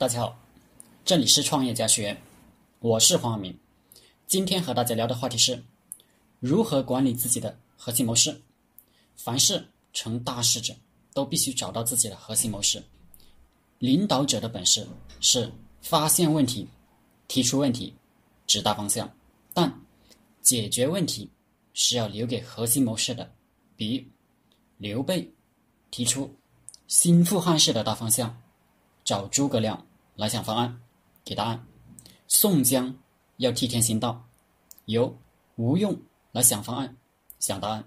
大家好，这里是创业家学，我是黄晓明。今天和大家聊的话题是如何管理自己的核心模式。凡是成大事者，都必须找到自己的核心模式。领导者的本事是发现问题、提出问题、指大方向，但解决问题是要留给核心模式的。比如刘备提出心腹汉室的大方向，找诸葛亮。来想方案，给答案。宋江要替天行道，由吴用来想方案，想答案。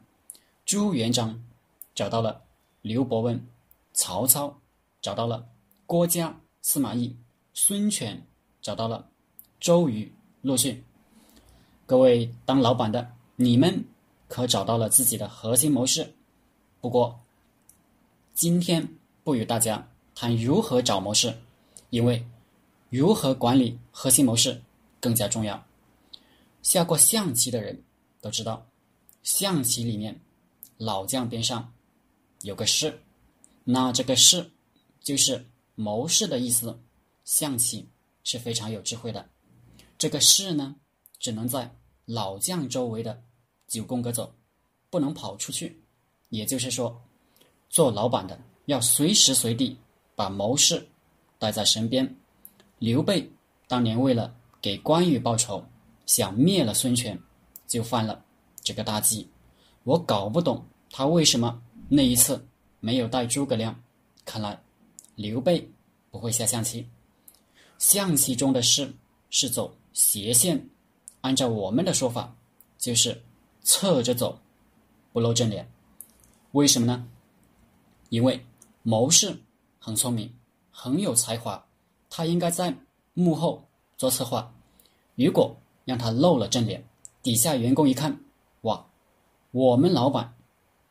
朱元璋找到了刘伯温，曹操找到了郭嘉、司马懿，孙权找到了周瑜、陆逊。各位当老板的，你们可找到了自己的核心模式？不过，今天不与大家谈如何找模式。因为如何管理核心模式更加重要。下过象棋的人都知道，象棋里面老将边上有个士，那这个士就是谋士的意思。象棋是非常有智慧的。这个士呢，只能在老将周围的九宫格走，不能跑出去。也就是说，做老板的要随时随地把谋士。带在身边。刘备当年为了给关羽报仇，想灭了孙权，就犯了这个大忌。我搞不懂他为什么那一次没有带诸葛亮。看来刘备不会下象棋。象棋中的士是走斜线，按照我们的说法，就是侧着走，不露正脸。为什么呢？因为谋士很聪明。很有才华，他应该在幕后做策划。如果让他露了正脸，底下员工一看，哇，我们老板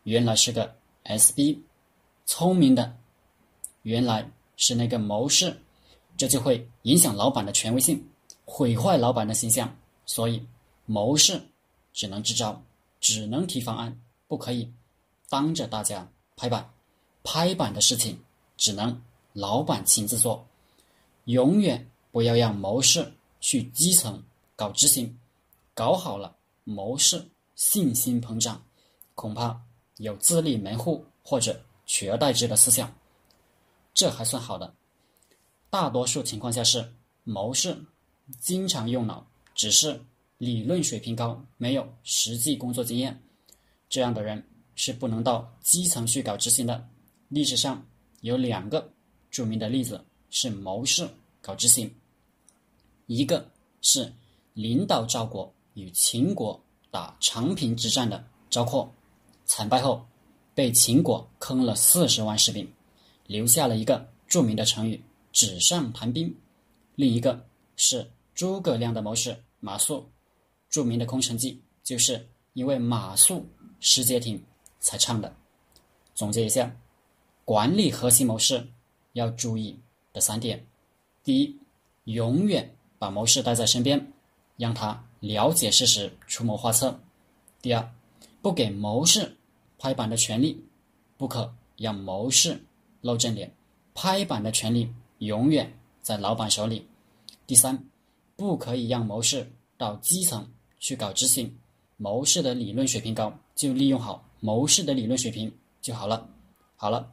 原来是个 SB，聪明的，原来是那个谋士，这就会影响老板的权威性，毁坏老板的形象。所以，谋士只能支招，只能提方案，不可以当着大家拍板。拍板的事情只能。老板亲自做，永远不要让谋士去基层搞执行，搞好了谋士信心膨胀，恐怕有自立门户或者取而代之的思想。这还算好的，大多数情况下是谋士经常用脑，只是理论水平高，没有实际工作经验，这样的人是不能到基层去搞执行的。历史上有两个。著名的例子是谋士搞执行，一个是领导赵国与秦国打长平之战的赵括，惨败后被秦国坑了四十万士兵，留下了一个著名的成语“纸上谈兵”。另一个是诸葛亮的谋士马谡，著名的空城计就是因为马谡失街亭才唱的。总结一下，管理核心谋士。要注意的三点：第一，永远把谋士带在身边，让他了解事实，出谋划策；第二，不给谋士拍板的权利，不可让谋士露正脸，拍板的权利永远在老板手里；第三，不可以让谋士到基层去搞执行，谋士的理论水平高，就利用好谋士的理论水平就好了。好了。